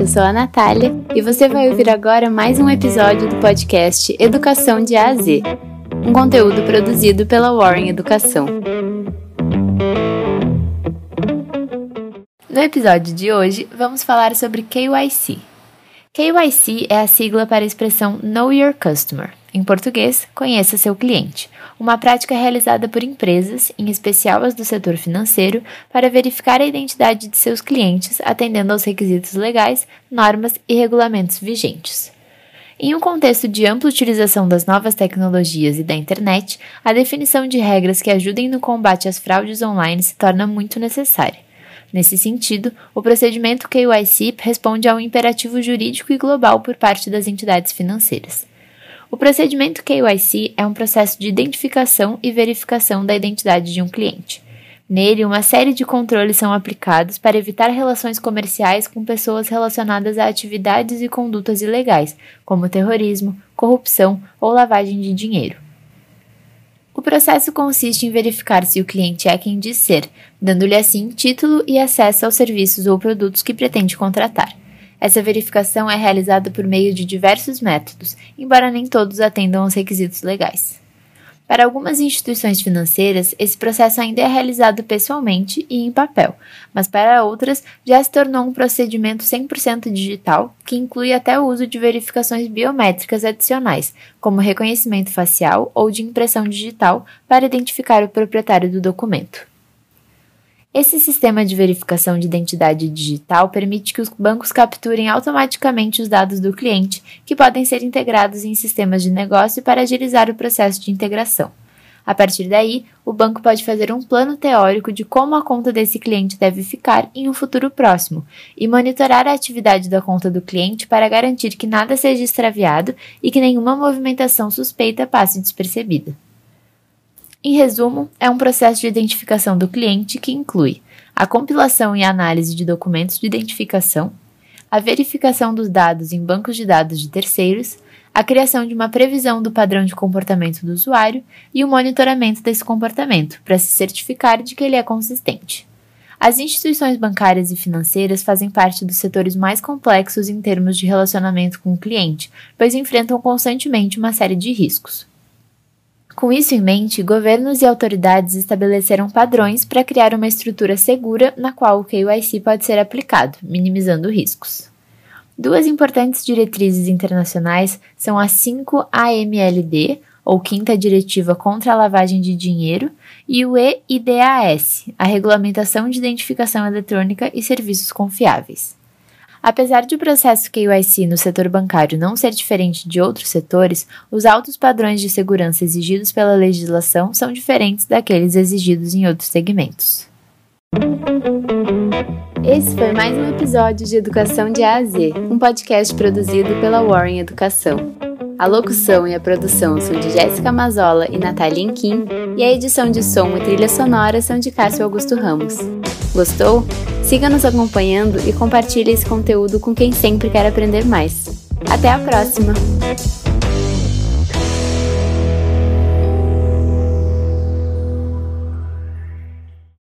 Eu sou a Natália e você vai ouvir agora mais um episódio do podcast Educação de A a Z, um conteúdo produzido pela Warren Educação. No episódio de hoje, vamos falar sobre KYC. KYC é a sigla para a expressão Know Your Customer. Em português, conheça seu cliente, uma prática realizada por empresas, em especial as do setor financeiro, para verificar a identidade de seus clientes, atendendo aos requisitos legais, normas e regulamentos vigentes. Em um contexto de ampla utilização das novas tecnologias e da internet, a definição de regras que ajudem no combate às fraudes online se torna muito necessária. Nesse sentido, o procedimento KYC responde a um imperativo jurídico e global por parte das entidades financeiras. O procedimento KYC é um processo de identificação e verificação da identidade de um cliente. Nele, uma série de controles são aplicados para evitar relações comerciais com pessoas relacionadas a atividades e condutas ilegais, como terrorismo, corrupção ou lavagem de dinheiro. O processo consiste em verificar se o cliente é quem diz ser, dando-lhe assim título e acesso aos serviços ou produtos que pretende contratar. Essa verificação é realizada por meio de diversos métodos, embora nem todos atendam aos requisitos legais. Para algumas instituições financeiras, esse processo ainda é realizado pessoalmente e em papel, mas para outras já se tornou um procedimento 100% digital, que inclui até o uso de verificações biométricas adicionais, como reconhecimento facial ou de impressão digital, para identificar o proprietário do documento. Esse sistema de verificação de identidade digital permite que os bancos capturem automaticamente os dados do cliente, que podem ser integrados em sistemas de negócio para agilizar o processo de integração. A partir daí, o banco pode fazer um plano teórico de como a conta desse cliente deve ficar em um futuro próximo e monitorar a atividade da conta do cliente para garantir que nada seja extraviado e que nenhuma movimentação suspeita passe despercebida. Em resumo, é um processo de identificação do cliente que inclui a compilação e análise de documentos de identificação, a verificação dos dados em bancos de dados de terceiros, a criação de uma previsão do padrão de comportamento do usuário e o monitoramento desse comportamento, para se certificar de que ele é consistente. As instituições bancárias e financeiras fazem parte dos setores mais complexos em termos de relacionamento com o cliente, pois enfrentam constantemente uma série de riscos. Com isso em mente, governos e autoridades estabeleceram padrões para criar uma estrutura segura na qual o KYC pode ser aplicado, minimizando riscos. Duas importantes diretrizes internacionais são a 5-AMLD, ou Quinta Diretiva contra a Lavagem de Dinheiro, e o EIDAS, a Regulamentação de Identificação Eletrônica e Serviços Confiáveis. Apesar de o processo KYC no setor bancário não ser diferente de outros setores, os altos padrões de segurança exigidos pela legislação são diferentes daqueles exigidos em outros segmentos. Esse foi mais um episódio de Educação de A a Z, um podcast produzido pela Warren Educação. A locução e a produção são de Jéssica Mazola e Natália Inquim, e a edição de som e trilha sonora são de Cássio Augusto Ramos. Gostou? Siga nos acompanhando e compartilhe esse conteúdo com quem sempre quer aprender mais. Até a próxima!